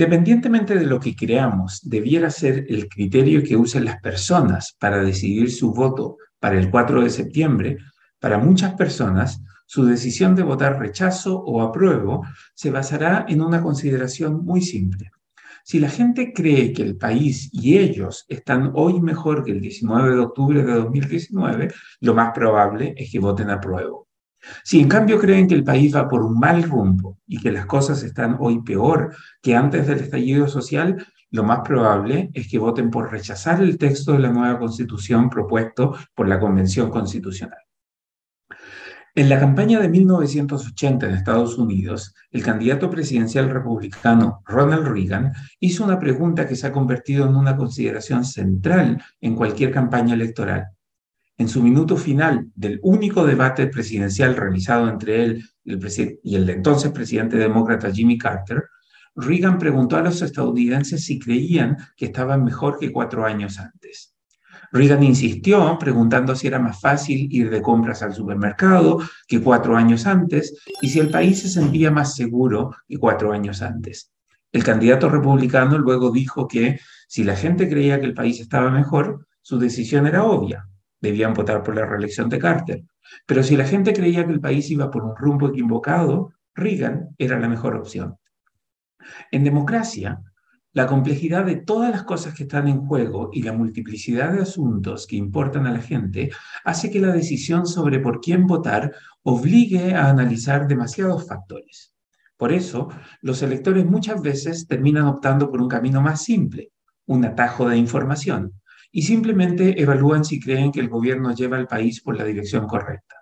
Independientemente de lo que creamos, debiera ser el criterio que usen las personas para decidir su voto para el 4 de septiembre, para muchas personas, su decisión de votar rechazo o apruebo se basará en una consideración muy simple. Si la gente cree que el país y ellos están hoy mejor que el 19 de octubre de 2019, lo más probable es que voten apruebo. Si en cambio creen que el país va por un mal rumbo y que las cosas están hoy peor que antes del estallido social, lo más probable es que voten por rechazar el texto de la nueva constitución propuesto por la Convención Constitucional. En la campaña de 1980 en Estados Unidos, el candidato presidencial republicano Ronald Reagan hizo una pregunta que se ha convertido en una consideración central en cualquier campaña electoral. En su minuto final del único debate presidencial realizado entre él y el entonces presidente demócrata Jimmy Carter, Reagan preguntó a los estadounidenses si creían que estaban mejor que cuatro años antes. Reagan insistió preguntando si era más fácil ir de compras al supermercado que cuatro años antes y si el país se sentía más seguro que cuatro años antes. El candidato republicano luego dijo que si la gente creía que el país estaba mejor, su decisión era obvia. Debían votar por la reelección de Carter. Pero si la gente creía que el país iba por un rumbo equivocado, Reagan era la mejor opción. En democracia, la complejidad de todas las cosas que están en juego y la multiplicidad de asuntos que importan a la gente hace que la decisión sobre por quién votar obligue a analizar demasiados factores. Por eso, los electores muchas veces terminan optando por un camino más simple, un atajo de información, y simplemente evalúan si creen que el gobierno lleva al país por la dirección correcta.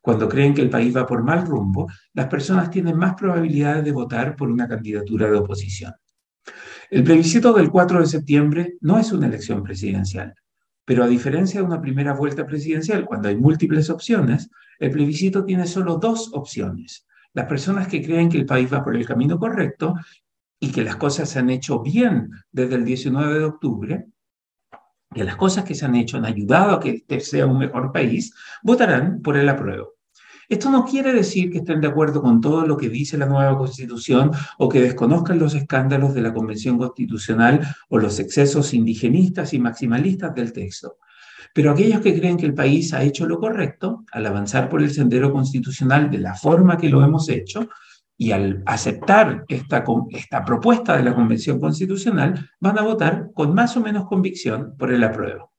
Cuando creen que el país va por mal rumbo, las personas tienen más probabilidades de votar por una candidatura de oposición. El plebiscito del 4 de septiembre no es una elección presidencial, pero a diferencia de una primera vuelta presidencial, cuando hay múltiples opciones, el plebiscito tiene solo dos opciones. Las personas que creen que el país va por el camino correcto y que las cosas se han hecho bien desde el 19 de octubre, que las cosas que se han hecho han ayudado a que este sea un mejor país, votarán por el apruebo. Esto no quiere decir que estén de acuerdo con todo lo que dice la nueva constitución o que desconozcan los escándalos de la Convención Constitucional o los excesos indigenistas y maximalistas del texto. Pero aquellos que creen que el país ha hecho lo correcto al avanzar por el sendero constitucional de la forma que lo hemos hecho y al aceptar esta, esta propuesta de la Convención Constitucional, van a votar con más o menos convicción por el apruebo.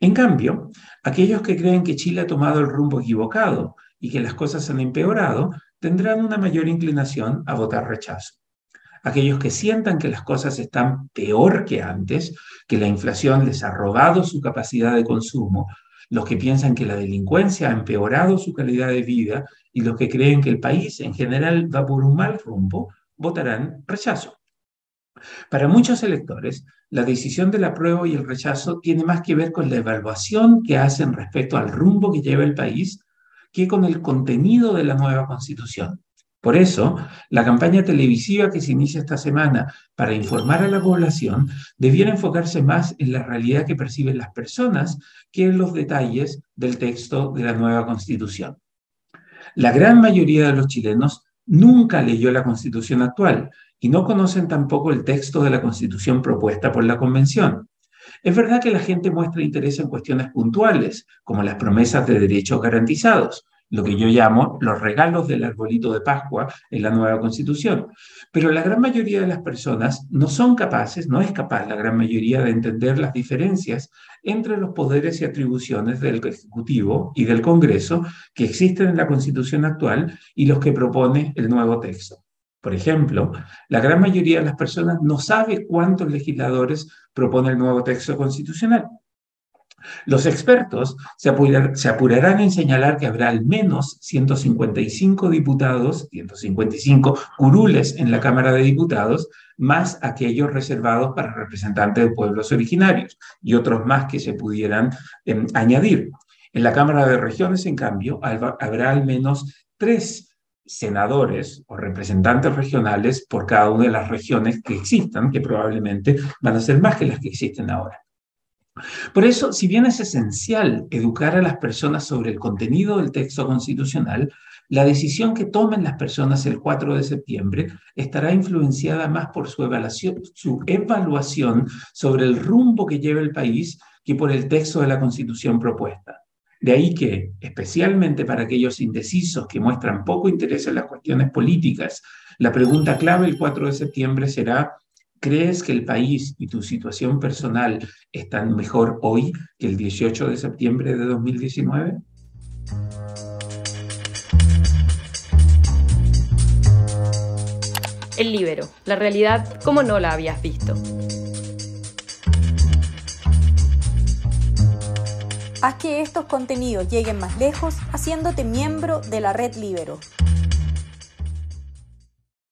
En cambio, aquellos que creen que Chile ha tomado el rumbo equivocado y que las cosas han empeorado, tendrán una mayor inclinación a votar rechazo. Aquellos que sientan que las cosas están peor que antes, que la inflación les ha robado su capacidad de consumo, los que piensan que la delincuencia ha empeorado su calidad de vida y los que creen que el país en general va por un mal rumbo, votarán rechazo. Para muchos electores, la decisión del apruebo y el rechazo tiene más que ver con la evaluación que hacen respecto al rumbo que lleva el país que con el contenido de la nueva constitución. Por eso, la campaña televisiva que se inicia esta semana para informar a la población debiera enfocarse más en la realidad que perciben las personas que en los detalles del texto de la nueva constitución. La gran mayoría de los chilenos nunca leyó la constitución actual y no conocen tampoco el texto de la constitución propuesta por la convención. Es verdad que la gente muestra interés en cuestiones puntuales, como las promesas de derechos garantizados, lo que yo llamo los regalos del arbolito de Pascua en la nueva constitución. Pero la gran mayoría de las personas no son capaces, no es capaz la gran mayoría de entender las diferencias entre los poderes y atribuciones del Ejecutivo y del Congreso que existen en la constitución actual y los que propone el nuevo texto. Por ejemplo, la gran mayoría de las personas no sabe cuántos legisladores propone el nuevo texto constitucional. Los expertos se, apurarán en señalar que habrá al menos 155 diputados, 155 curules en la Cámara de Diputados, más aquellos reservados para representantes de pueblos originarios y otros más que se pudieran em, añadir. En la Cámara de Regiones, en cambio, habrá al menos tres senadores o representantes regionales por cada una de las regiones que existan, que probablemente van a ser más que las que existen ahora. Por eso, si bien es esencial educar a las personas sobre el contenido del texto constitucional, la decisión que tomen las personas el 4 de septiembre estará influenciada más por su evaluación, sobre el rumbo que lleva el país que por el texto de la Constitución propuesta. De ahí que, especialmente para aquellos indecisos que muestran poco interés en las cuestiones políticas, la pregunta clave el 4 de septiembre será ¿Crees que el país y tu situación personal están mejor hoy que el 18 de septiembre de 2019? El libero, la realidad como no la habías visto. Haz que estos contenidos lleguen más lejos haciéndote miembro de la red Libero.